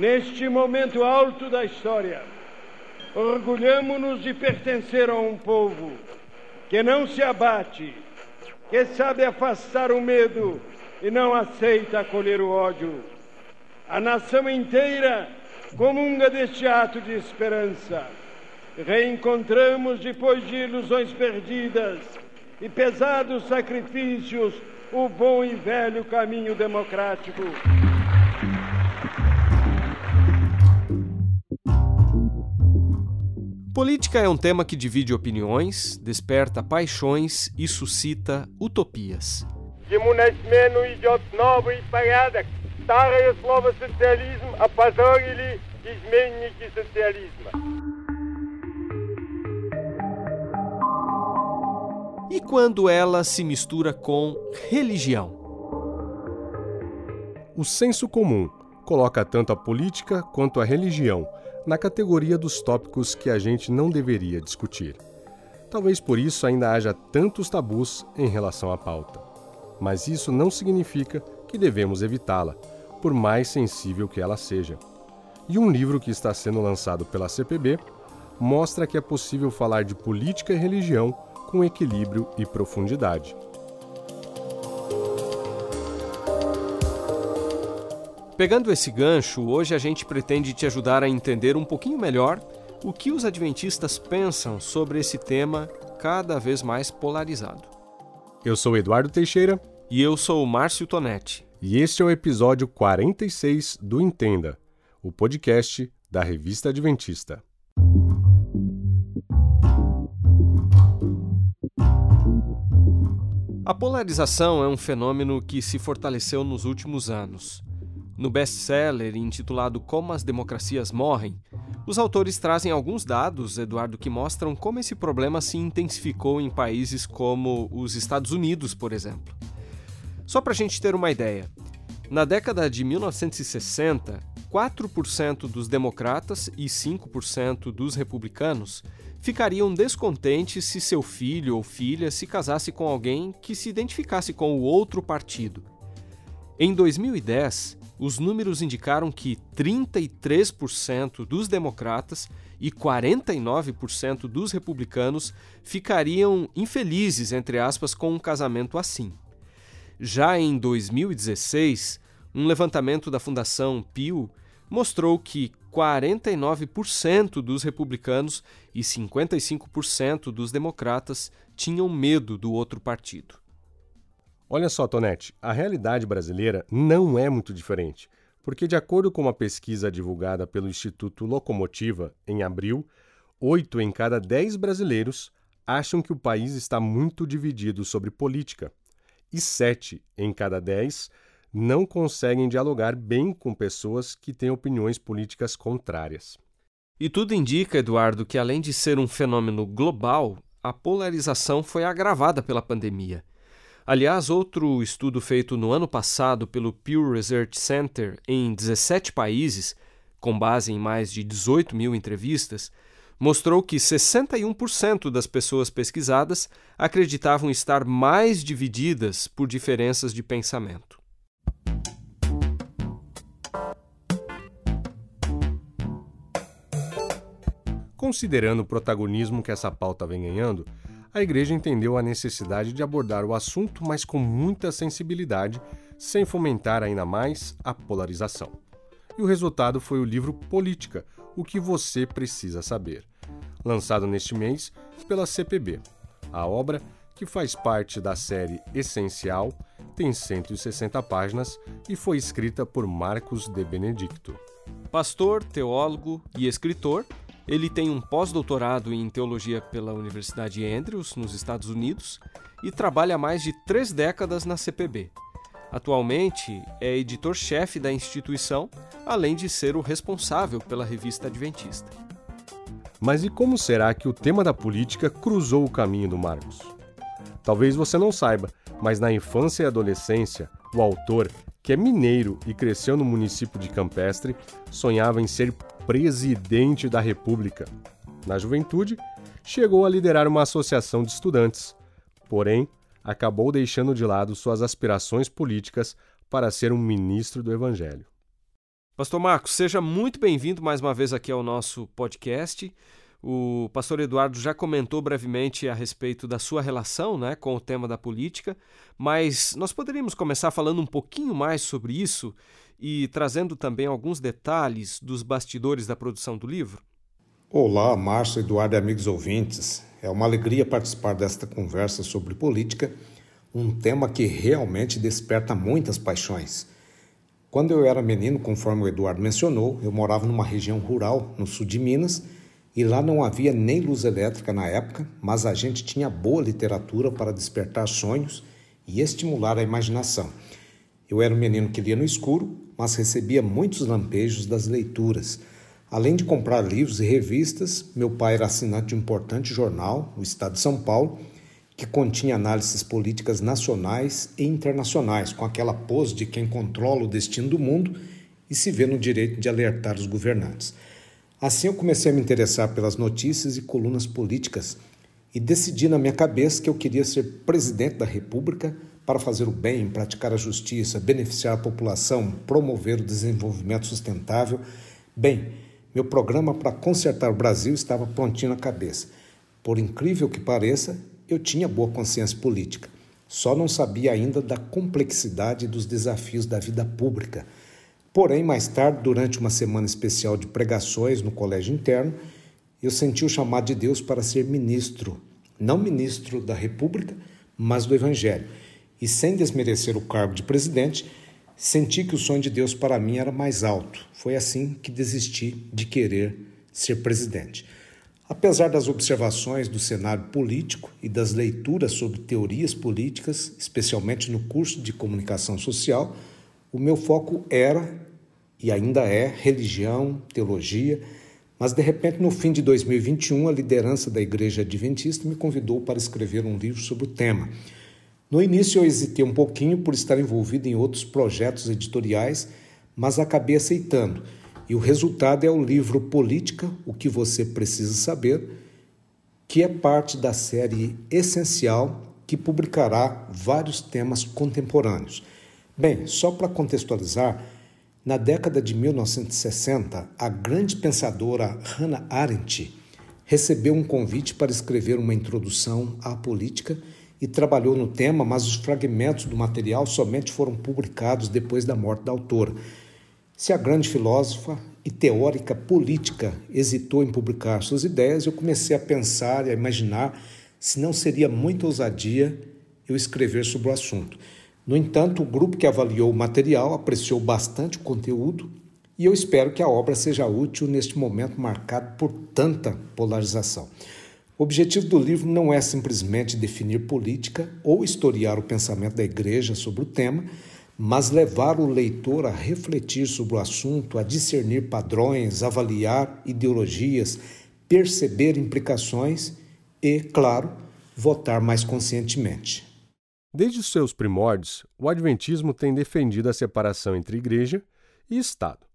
Neste momento alto da história, orgulhamo-nos de pertencer a um povo que não se abate, que sabe afastar o medo e não aceita acolher o ódio. A nação inteira comunga deste ato de esperança. Reencontramos, depois de ilusões perdidas e pesados sacrifícios, o bom e velho caminho democrático. Política é um tema que divide opiniões, desperta paixões e suscita utopias. E quando ela se mistura com religião? O senso comum coloca tanto a política quanto a religião na categoria dos tópicos que a gente não deveria discutir. Talvez por isso ainda haja tantos tabus em relação à pauta. Mas isso não significa que devemos evitá-la, por mais sensível que ela seja. E um livro que está sendo lançado pela CPB mostra que é possível falar de política e religião com equilíbrio e profundidade. Pegando esse gancho, hoje a gente pretende te ajudar a entender um pouquinho melhor o que os adventistas pensam sobre esse tema cada vez mais polarizado. Eu sou Eduardo Teixeira. E eu sou o Márcio Tonetti. E este é o episódio 46 do Entenda, o podcast da Revista Adventista. A polarização é um fenômeno que se fortaleceu nos últimos anos. No best-seller intitulado Como as Democracias Morrem, os autores trazem alguns dados, Eduardo, que mostram como esse problema se intensificou em países como os Estados Unidos, por exemplo. Só para a gente ter uma ideia, na década de 1960, 4% dos democratas e 5% dos republicanos ficariam descontentes se seu filho ou filha se casasse com alguém que se identificasse com o outro partido. Em 2010, os números indicaram que 33% dos democratas e 49% dos republicanos ficariam infelizes, entre aspas, com um casamento assim. Já em 2016, um levantamento da Fundação Pew mostrou que 49% dos republicanos e 55% dos democratas tinham medo do outro partido. Olha só, Tonete, a realidade brasileira não é muito diferente, porque, de acordo com uma pesquisa divulgada pelo Instituto Locomotiva em abril, oito em cada dez brasileiros acham que o país está muito dividido sobre política, e sete em cada dez não conseguem dialogar bem com pessoas que têm opiniões políticas contrárias. E tudo indica, Eduardo, que além de ser um fenômeno global, a polarização foi agravada pela pandemia. Aliás, outro estudo feito no ano passado pelo Pew Research Center em 17 países, com base em mais de 18 mil entrevistas, mostrou que 61% das pessoas pesquisadas acreditavam estar mais divididas por diferenças de pensamento. Considerando o protagonismo que essa pauta vem ganhando, a igreja entendeu a necessidade de abordar o assunto, mas com muita sensibilidade, sem fomentar ainda mais a polarização. E o resultado foi o livro Política: O que você precisa saber, lançado neste mês pela CPB. A obra, que faz parte da série Essencial, tem 160 páginas e foi escrita por Marcos de Benedicto. Pastor, teólogo e escritor, ele tem um pós-doutorado em teologia pela Universidade Andrews, nos Estados Unidos, e trabalha há mais de três décadas na CPB. Atualmente é editor-chefe da instituição, além de ser o responsável pela revista Adventista. Mas e como será que o tema da política cruzou o caminho do Marcos? Talvez você não saiba, mas na infância e adolescência, o autor, que é mineiro e cresceu no município de Campestre, sonhava em ser presidente da República. Na juventude, chegou a liderar uma associação de estudantes, porém, acabou deixando de lado suas aspirações políticas para ser um ministro do Evangelho. Pastor Marcos, seja muito bem-vindo mais uma vez aqui ao nosso podcast. O pastor Eduardo já comentou brevemente a respeito da sua relação né, com o tema da política, mas nós poderíamos começar falando um pouquinho mais sobre isso e trazendo também alguns detalhes dos bastidores da produção do livro? Olá, Márcio, Eduardo e amigos ouvintes. É uma alegria participar desta conversa sobre política, um tema que realmente desperta muitas paixões. Quando eu era menino, conforme o Eduardo mencionou, eu morava numa região rural no sul de Minas e lá não havia nem luz elétrica na época, mas a gente tinha boa literatura para despertar sonhos e estimular a imaginação. Eu era um menino que lia no escuro, mas recebia muitos lampejos das leituras. Além de comprar livros e revistas, meu pai era assinante de um importante jornal, o Estado de São Paulo, que continha análises políticas nacionais e internacionais, com aquela pose de quem controla o destino do mundo e se vê no direito de alertar os governantes. Assim eu comecei a me interessar pelas notícias e colunas políticas e decidi na minha cabeça que eu queria ser presidente da República para fazer o bem, praticar a justiça, beneficiar a população, promover o desenvolvimento sustentável. Bem, meu programa para consertar o Brasil estava prontinho na cabeça. Por incrível que pareça, eu tinha boa consciência política, só não sabia ainda da complexidade dos desafios da vida pública. Porém, mais tarde, durante uma semana especial de pregações no colégio interno, eu senti o chamado de Deus para ser ministro, não ministro da República, mas do Evangelho. E sem desmerecer o cargo de presidente, senti que o sonho de Deus para mim era mais alto. Foi assim que desisti de querer ser presidente. Apesar das observações do cenário político e das leituras sobre teorias políticas, especialmente no curso de comunicação social, o meu foco era e ainda é religião, teologia, mas de repente no fim de 2021 a liderança da Igreja Adventista me convidou para escrever um livro sobre o tema. No início eu hesitei um pouquinho por estar envolvido em outros projetos editoriais, mas acabei aceitando e o resultado é o livro Política: O que você precisa saber, que é parte da série Essencial, que publicará vários temas contemporâneos. Bem, só para contextualizar, na década de 1960, a grande pensadora Hannah Arendt recebeu um convite para escrever uma introdução à política e trabalhou no tema, mas os fragmentos do material somente foram publicados depois da morte da autora. Se a grande filósofa e teórica política hesitou em publicar suas ideias, eu comecei a pensar e a imaginar se não seria muita ousadia eu escrever sobre o assunto. No entanto, o grupo que avaliou o material apreciou bastante o conteúdo e eu espero que a obra seja útil neste momento marcado por tanta polarização. O objetivo do livro não é simplesmente definir política ou historiar o pensamento da igreja sobre o tema, mas levar o leitor a refletir sobre o assunto, a discernir padrões, avaliar ideologias, perceber implicações e, claro, votar mais conscientemente. Desde os seus primórdios, o Adventismo tem defendido a separação entre igreja e Estado.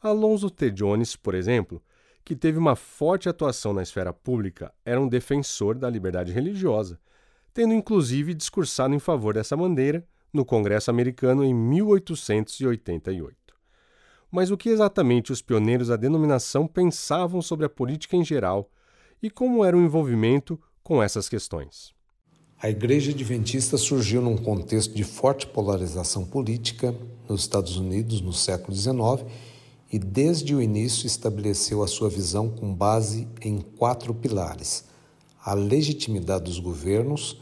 Alonso T. Jones, por exemplo, que teve uma forte atuação na esfera pública, era um defensor da liberdade religiosa, tendo inclusive discursado em favor dessa bandeira no Congresso americano em 1888. Mas o que exatamente os pioneiros da denominação pensavam sobre a política em geral e como era o envolvimento com essas questões? A Igreja Adventista surgiu num contexto de forte polarização política nos Estados Unidos no século XIX e, desde o início, estabeleceu a sua visão com base em quatro pilares: a legitimidade dos governos,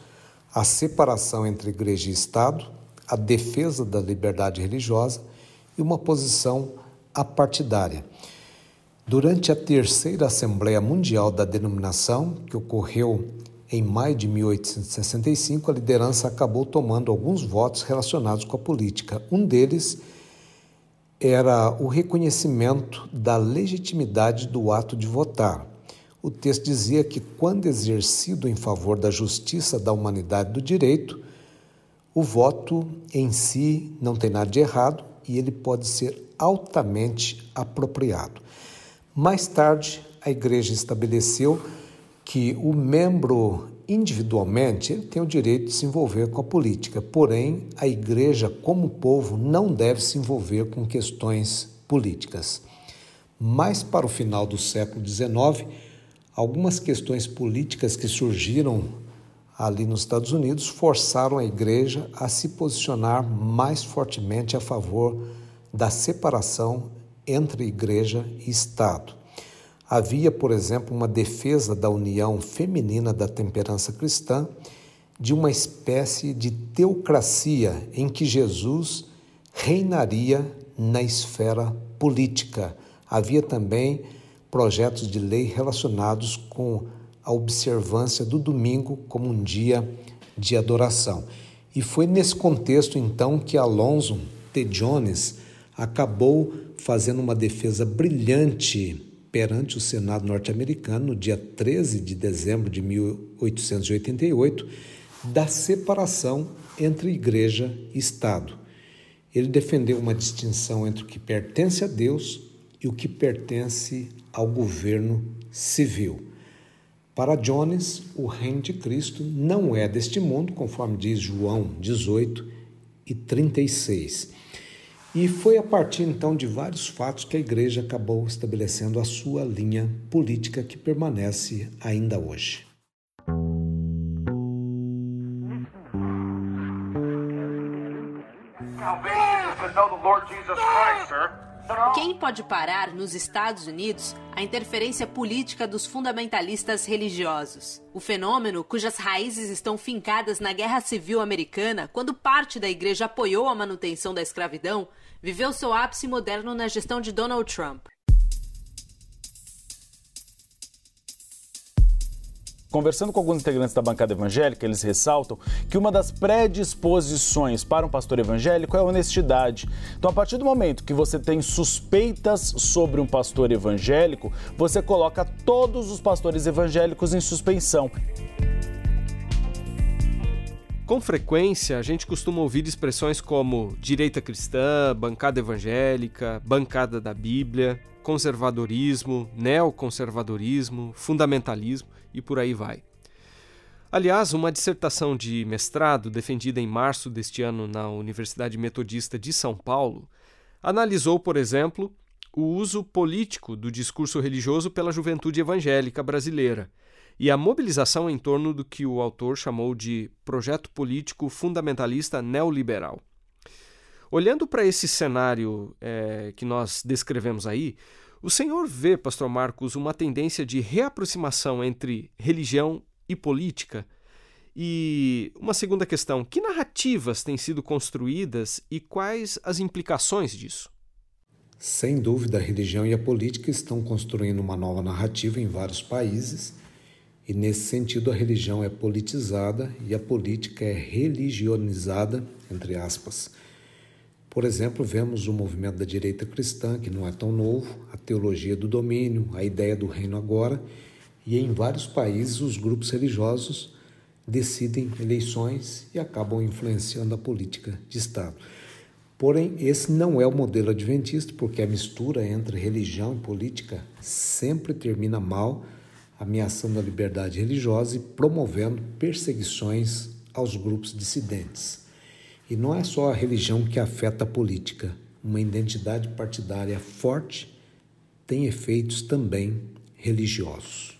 a separação entre Igreja e Estado, a defesa da liberdade religiosa e uma posição apartidária. Durante a terceira Assembleia Mundial da denominação, que ocorreu em maio de 1865, a liderança acabou tomando alguns votos relacionados com a política. Um deles era o reconhecimento da legitimidade do ato de votar. O texto dizia que, quando exercido em favor da justiça da humanidade do direito, o voto em si não tem nada de errado e ele pode ser altamente apropriado. Mais tarde, a Igreja estabeleceu que o membro individualmente, ele tem o direito de se envolver com a política, porém, a igreja, como povo, não deve se envolver com questões políticas. Mas, para o final do século XIX, algumas questões políticas que surgiram ali nos Estados Unidos forçaram a igreja a se posicionar mais fortemente a favor da separação entre igreja e Estado. Havia, por exemplo, uma defesa da união feminina da temperança cristã, de uma espécie de teocracia em que Jesus reinaria na esfera política. Havia também projetos de lei relacionados com a observância do domingo como um dia de adoração. E foi nesse contexto então que Alonso T. Jones acabou fazendo uma defesa brilhante perante o Senado norte-americano no dia 13 de dezembro de 1888 da separação entre igreja e Estado. Ele defendeu uma distinção entre o que pertence a Deus e o que pertence ao governo civil. Para Jones, o reino de Cristo não é deste mundo, conforme diz João 18 e 36. E foi a partir então de vários fatos que a igreja acabou estabelecendo a sua linha política que permanece ainda hoje. Quem pode parar nos Estados Unidos a interferência política dos fundamentalistas religiosos? O fenômeno, cujas raízes estão fincadas na Guerra Civil Americana, quando parte da igreja apoiou a manutenção da escravidão, viveu seu ápice moderno na gestão de Donald Trump. Conversando com alguns integrantes da bancada evangélica, eles ressaltam que uma das predisposições para um pastor evangélico é a honestidade. Então, a partir do momento que você tem suspeitas sobre um pastor evangélico, você coloca todos os pastores evangélicos em suspensão. Com frequência, a gente costuma ouvir expressões como direita cristã, bancada evangélica, bancada da Bíblia, conservadorismo, neoconservadorismo, fundamentalismo e por aí vai. Aliás, uma dissertação de mestrado defendida em março deste ano na Universidade Metodista de São Paulo analisou, por exemplo, o uso político do discurso religioso pela juventude evangélica brasileira e a mobilização em torno do que o autor chamou de projeto político fundamentalista neoliberal. Olhando para esse cenário é, que nós descrevemos aí, o senhor vê, Pastor Marcos, uma tendência de reaproximação entre religião e política? E uma segunda questão: que narrativas têm sido construídas e quais as implicações disso? Sem dúvida, a religião e a política estão construindo uma nova narrativa em vários países e nesse sentido, a religião é politizada e a política é religionizada, entre aspas. Por exemplo, vemos o movimento da direita cristã, que não é tão novo, a teologia do domínio, a ideia do reino agora, e em vários países os grupos religiosos decidem eleições e acabam influenciando a política de Estado. Porém, esse não é o modelo adventista, porque a mistura entre religião e política sempre termina mal ameaçando a liberdade religiosa e promovendo perseguições aos grupos dissidentes. E não é só a religião que afeta a política. Uma identidade partidária forte tem efeitos também religiosos.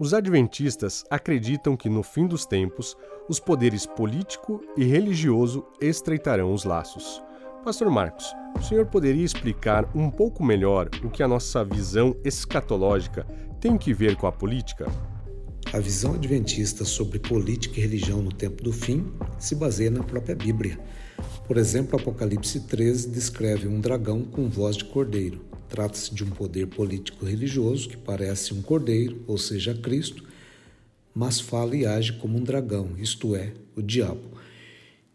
Os adventistas acreditam que no fim dos tempos, os poderes político e religioso estreitarão os laços. Pastor Marcos, o senhor poderia explicar um pouco melhor o que a nossa visão escatológica tem que ver com a política? A visão adventista sobre política e religião no tempo do fim se baseia na própria Bíblia. Por exemplo, Apocalipse 13 descreve um dragão com voz de cordeiro. Trata-se de um poder político-religioso que parece um cordeiro, ou seja, Cristo, mas fala e age como um dragão, isto é, o diabo.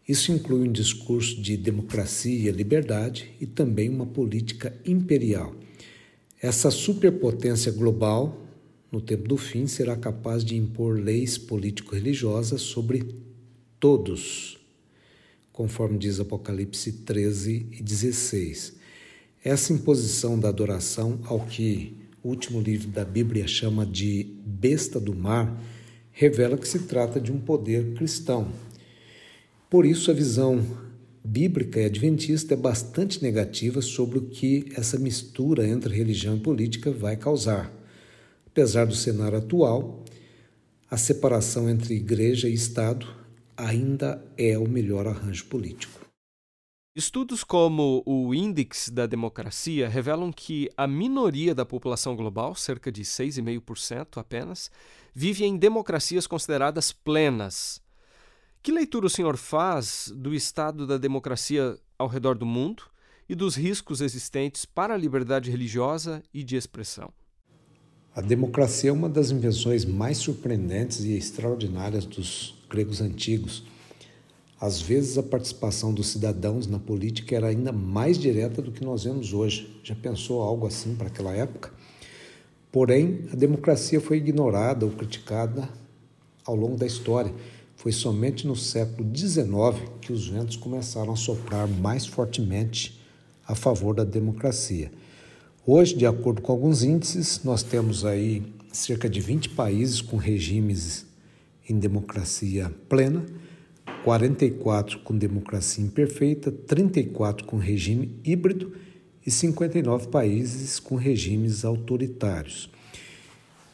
Isso inclui um discurso de democracia, liberdade e também uma política imperial. Essa superpotência global, no tempo do fim, será capaz de impor leis político-religiosas sobre todos, conforme diz Apocalipse 13 e 16. Essa imposição da adoração ao que o último livro da Bíblia chama de besta do mar, revela que se trata de um poder cristão. Por isso, a visão bíblica e adventista é bastante negativa sobre o que essa mistura entre religião e política vai causar. Apesar do cenário atual, a separação entre igreja e Estado ainda é o melhor arranjo político. Estudos como o Índice da Democracia revelam que a minoria da população global, cerca de 6,5% apenas, vive em democracias consideradas plenas. Que leitura o senhor faz do estado da democracia ao redor do mundo e dos riscos existentes para a liberdade religiosa e de expressão? A democracia é uma das invenções mais surpreendentes e extraordinárias dos gregos antigos. Às vezes, a participação dos cidadãos na política era ainda mais direta do que nós vemos hoje. Já pensou algo assim para aquela época? Porém, a democracia foi ignorada ou criticada ao longo da história. Foi somente no século XIX que os ventos começaram a soprar mais fortemente a favor da democracia. Hoje, de acordo com alguns índices, nós temos aí cerca de 20 países com regimes em democracia plena 44 com democracia imperfeita, 34 com regime híbrido e 59 países com regimes autoritários.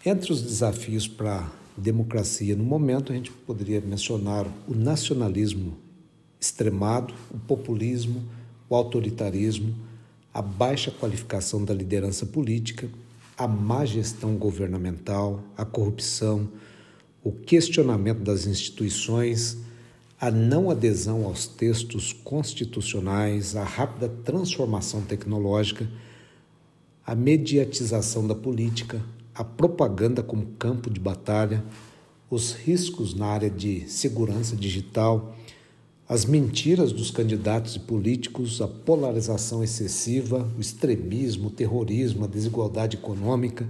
Entre os desafios para a democracia no momento, a gente poderia mencionar o nacionalismo extremado, o populismo, o autoritarismo, a baixa qualificação da liderança política, a má gestão governamental, a corrupção, o questionamento das instituições, a não adesão aos textos constitucionais, a rápida transformação tecnológica, a mediatização da política, a propaganda como campo de batalha, os riscos na área de segurança digital, as mentiras dos candidatos e políticos, a polarização excessiva, o extremismo, o terrorismo, a desigualdade econômica,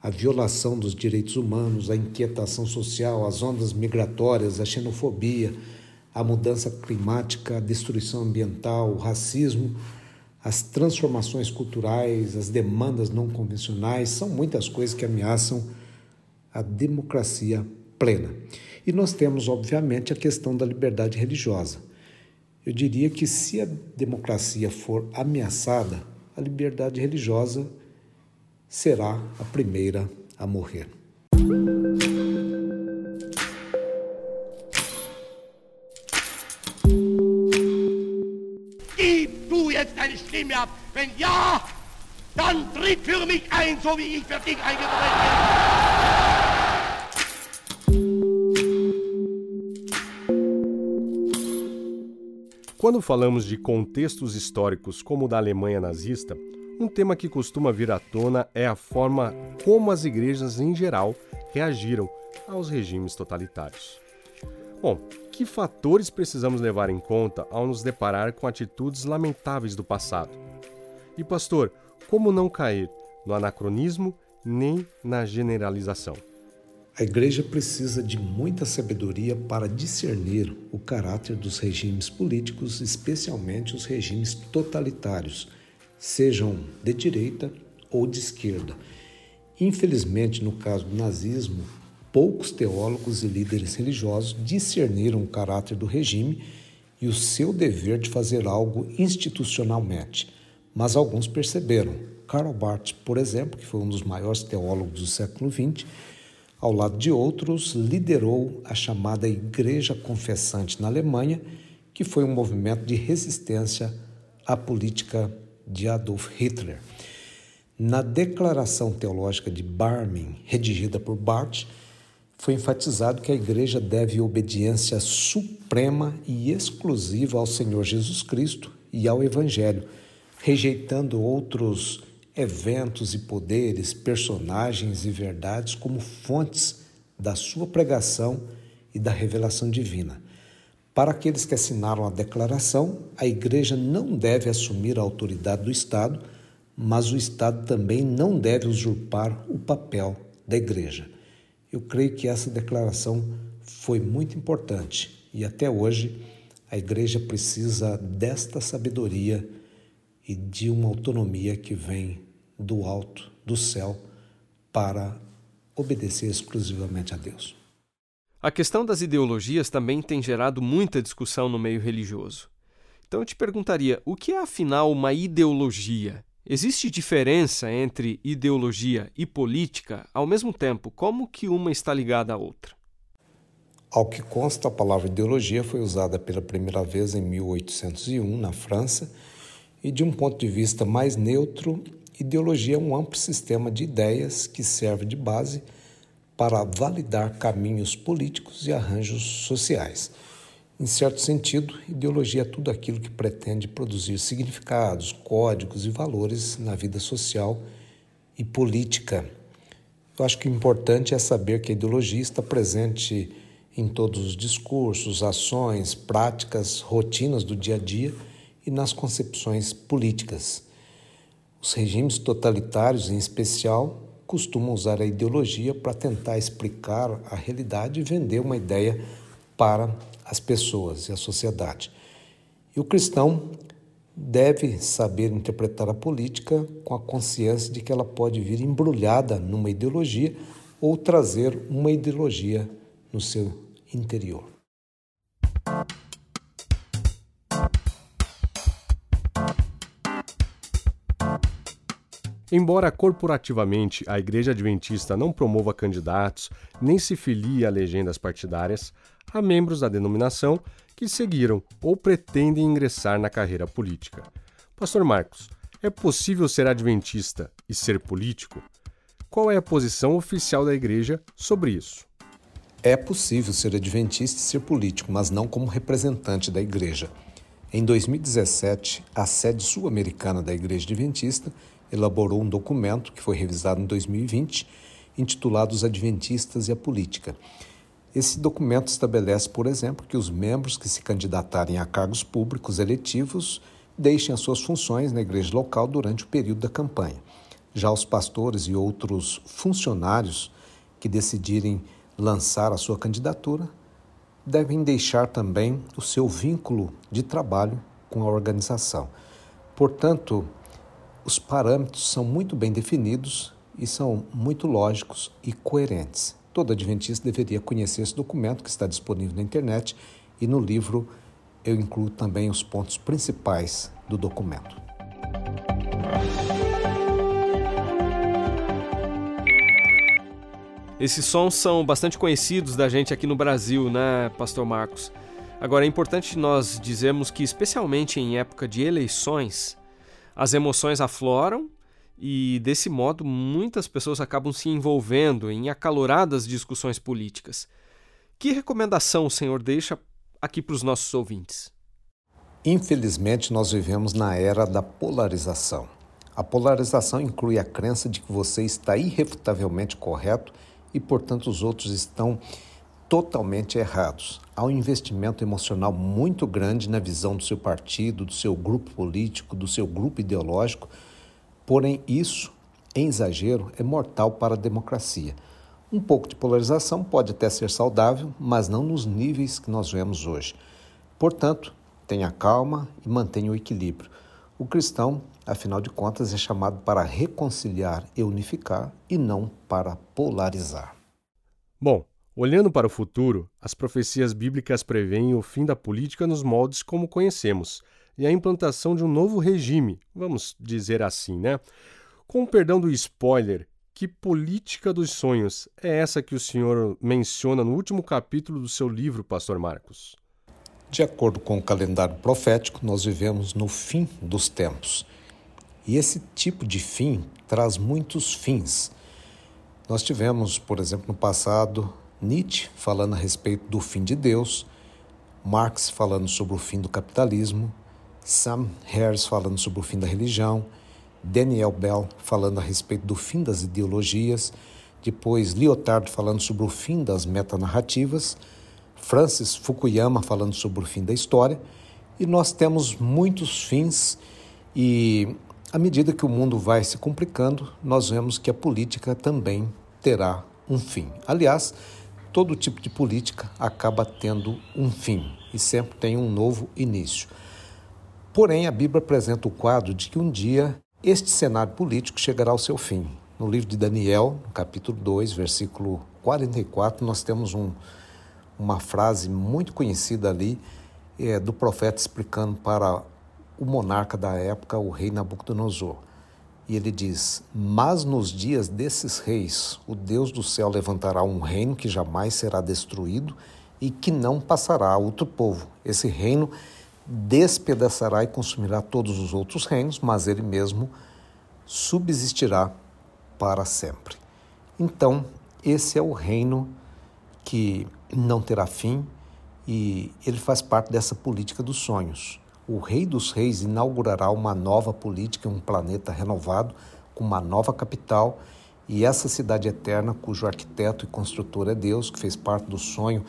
a violação dos direitos humanos, a inquietação social, as ondas migratórias, a xenofobia, a mudança climática, a destruição ambiental, o racismo, as transformações culturais, as demandas não convencionais, são muitas coisas que ameaçam a democracia plena. E nós temos, obviamente, a questão da liberdade religiosa. Eu diria que se a democracia for ameaçada, a liberdade religiosa será a primeira a morrer. Gib du jetzt deine Stimme ab. Wenn ja, dann tritt für mich ein, so wie ich für dich eingetreten bin. Quando falamos de contextos históricos como o da Alemanha nazista, um tema que costuma vir à tona é a forma como as igrejas em geral reagiram aos regimes totalitários. Bom, que fatores precisamos levar em conta ao nos deparar com atitudes lamentáveis do passado? E, pastor, como não cair no anacronismo nem na generalização? A igreja precisa de muita sabedoria para discernir o caráter dos regimes políticos, especialmente os regimes totalitários sejam de direita ou de esquerda. Infelizmente, no caso do nazismo, poucos teólogos e líderes religiosos discerniram o caráter do regime e o seu dever de fazer algo institucionalmente, mas alguns perceberam. Karl Barth, por exemplo, que foi um dos maiores teólogos do século XX, ao lado de outros, liderou a chamada Igreja Confessante na Alemanha, que foi um movimento de resistência à política de Adolf Hitler. Na Declaração Teológica de Barmen, redigida por Barth, foi enfatizado que a Igreja deve obediência suprema e exclusiva ao Senhor Jesus Cristo e ao Evangelho, rejeitando outros eventos e poderes, personagens e verdades como fontes da sua pregação e da revelação divina. Para aqueles que assinaram a declaração, a Igreja não deve assumir a autoridade do Estado, mas o Estado também não deve usurpar o papel da Igreja. Eu creio que essa declaração foi muito importante e até hoje a Igreja precisa desta sabedoria e de uma autonomia que vem do alto, do céu, para obedecer exclusivamente a Deus. A questão das ideologias também tem gerado muita discussão no meio religioso. Então eu te perguntaria, o que é afinal uma ideologia? Existe diferença entre ideologia e política ao mesmo tempo? Como que uma está ligada à outra? Ao que consta, a palavra ideologia foi usada pela primeira vez em 1801 na França, e de um ponto de vista mais neutro, ideologia é um amplo sistema de ideias que serve de base para validar caminhos políticos e arranjos sociais. Em certo sentido, ideologia é tudo aquilo que pretende produzir significados, códigos e valores na vida social e política. Eu acho que o importante é saber que a ideologia está presente em todos os discursos, ações, práticas, rotinas do dia a dia e nas concepções políticas. Os regimes totalitários, em especial, costumam usar a ideologia para tentar explicar a realidade e vender uma ideia para as pessoas e a sociedade. E o cristão deve saber interpretar a política com a consciência de que ela pode vir embrulhada numa ideologia ou trazer uma ideologia no seu interior. Embora corporativamente a Igreja Adventista não promova candidatos nem se filie a legendas partidárias, há membros da denominação que seguiram ou pretendem ingressar na carreira política. Pastor Marcos, é possível ser adventista e ser político? Qual é a posição oficial da Igreja sobre isso? É possível ser adventista e ser político, mas não como representante da Igreja. Em 2017, a sede sul-americana da Igreja Adventista elaborou um documento que foi revisado em 2020, intitulado Os Adventistas e a Política. Esse documento estabelece, por exemplo, que os membros que se candidatarem a cargos públicos eletivos deixem as suas funções na igreja local durante o período da campanha. Já os pastores e outros funcionários que decidirem lançar a sua candidatura devem deixar também o seu vínculo de trabalho com a organização. Portanto, os parâmetros são muito bem definidos e são muito lógicos e coerentes. Todo adventista deveria conhecer esse documento que está disponível na internet e no livro eu incluo também os pontos principais do documento. Esses sons são bastante conhecidos da gente aqui no Brasil, né, Pastor Marcos? Agora é importante nós dizermos que, especialmente em época de eleições, as emoções afloram e, desse modo, muitas pessoas acabam se envolvendo em acaloradas discussões políticas. Que recomendação o senhor deixa aqui para os nossos ouvintes? Infelizmente, nós vivemos na era da polarização. A polarização inclui a crença de que você está irrefutavelmente correto e, portanto, os outros estão totalmente errados. Há um investimento emocional muito grande na visão do seu partido, do seu grupo político, do seu grupo ideológico, porém, isso, em exagero, é mortal para a democracia. Um pouco de polarização pode até ser saudável, mas não nos níveis que nós vemos hoje. Portanto, tenha calma e mantenha o equilíbrio. O cristão, afinal de contas, é chamado para reconciliar e unificar e não para polarizar. Bom, Olhando para o futuro, as profecias bíblicas preveem o fim da política nos moldes como conhecemos e a implantação de um novo regime, vamos dizer assim, né? Com o perdão do spoiler, que política dos sonhos é essa que o senhor menciona no último capítulo do seu livro, Pastor Marcos? De acordo com o calendário profético, nós vivemos no fim dos tempos. E esse tipo de fim traz muitos fins. Nós tivemos, por exemplo, no passado, Nietzsche falando a respeito do fim de Deus, Marx falando sobre o fim do capitalismo, Sam Harris falando sobre o fim da religião, Daniel Bell falando a respeito do fim das ideologias, depois Lyotard falando sobre o fim das metanarrativas, Francis Fukuyama falando sobre o fim da história, e nós temos muitos fins e à medida que o mundo vai se complicando, nós vemos que a política também terá um fim. Aliás, todo tipo de política acaba tendo um fim e sempre tem um novo início. Porém, a Bíblia apresenta o quadro de que um dia Este cenário político chegará ao seu fim. No livro de Daniel, capítulo 2, versículo 44, nós temos um, uma frase muito conhecida ali é, do profeta explicando para o monarca da época, o rei Nabucodonosor. E ele diz: Mas nos dias desses reis, o Deus do céu levantará um reino que jamais será destruído e que não passará a outro povo. Esse reino despedaçará e consumirá todos os outros reinos, mas ele mesmo subsistirá para sempre. Então, esse é o reino que não terá fim e ele faz parte dessa política dos sonhos. O Rei dos Reis inaugurará uma nova política, um planeta renovado, com uma nova capital e essa cidade eterna, cujo arquiteto e construtor é Deus, que fez parte do sonho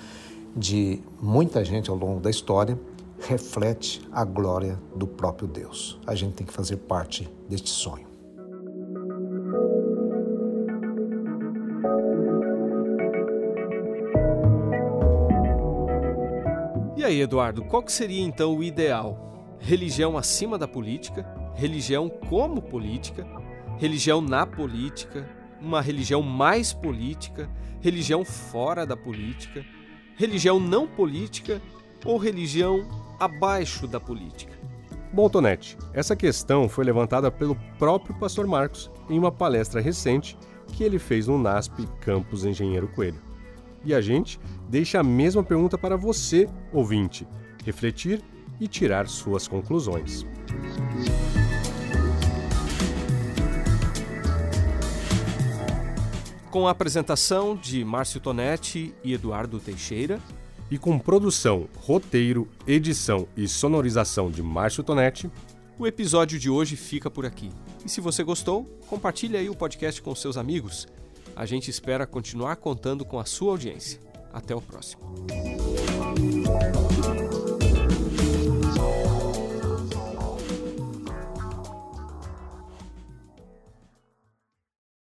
de muita gente ao longo da história, reflete a glória do próprio Deus. A gente tem que fazer parte deste sonho. Aí, Eduardo, qual que seria então o ideal? Religião acima da política, religião como política, religião na política, uma religião mais política, religião fora da política, religião não política ou religião abaixo da política? Bom, Tonete, essa questão foi levantada pelo próprio pastor Marcos em uma palestra recente que ele fez no NASP Campus Engenheiro Coelho. E a gente deixa a mesma pergunta para você, ouvinte, refletir e tirar suas conclusões. Com a apresentação de Márcio Tonetti e Eduardo Teixeira, e com produção, roteiro, edição e sonorização de Márcio Tonetti, o episódio de hoje fica por aqui. E se você gostou, compartilhe aí o podcast com seus amigos. A gente espera continuar contando com a sua audiência. Até o próximo.